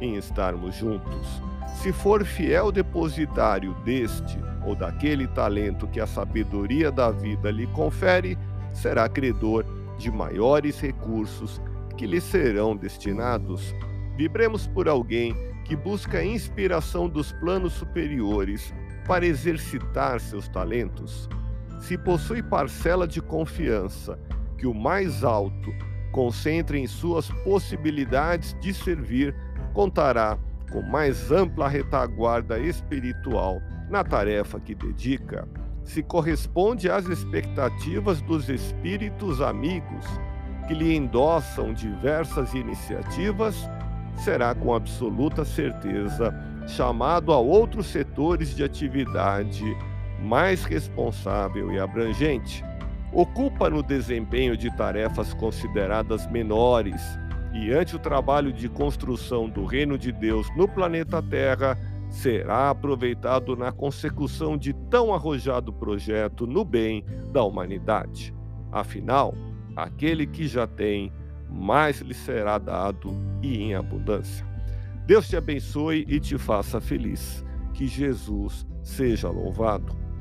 em estarmos juntos. Se for fiel depositário deste ou daquele talento que a sabedoria da vida lhe confere, será credor de maiores recursos que lhe serão destinados. Vibremos por alguém que busca a inspiração dos planos superiores para exercitar seus talentos. Se possui parcela de confiança que o mais alto concentre em suas possibilidades de servir, contará com mais ampla retaguarda espiritual na tarefa que dedica, se corresponde às expectativas dos espíritos amigos que lhe endossam diversas iniciativas, será com absoluta certeza chamado a outros setores de atividade mais responsável e abrangente. Ocupa no desempenho de tarefas consideradas menores e ante o trabalho de construção do reino de Deus no planeta Terra, será aproveitado na consecução de tão arrojado projeto no bem da humanidade. Afinal, aquele que já tem, mais lhe será dado e em abundância. Deus te abençoe e te faça feliz. Que Jesus seja louvado.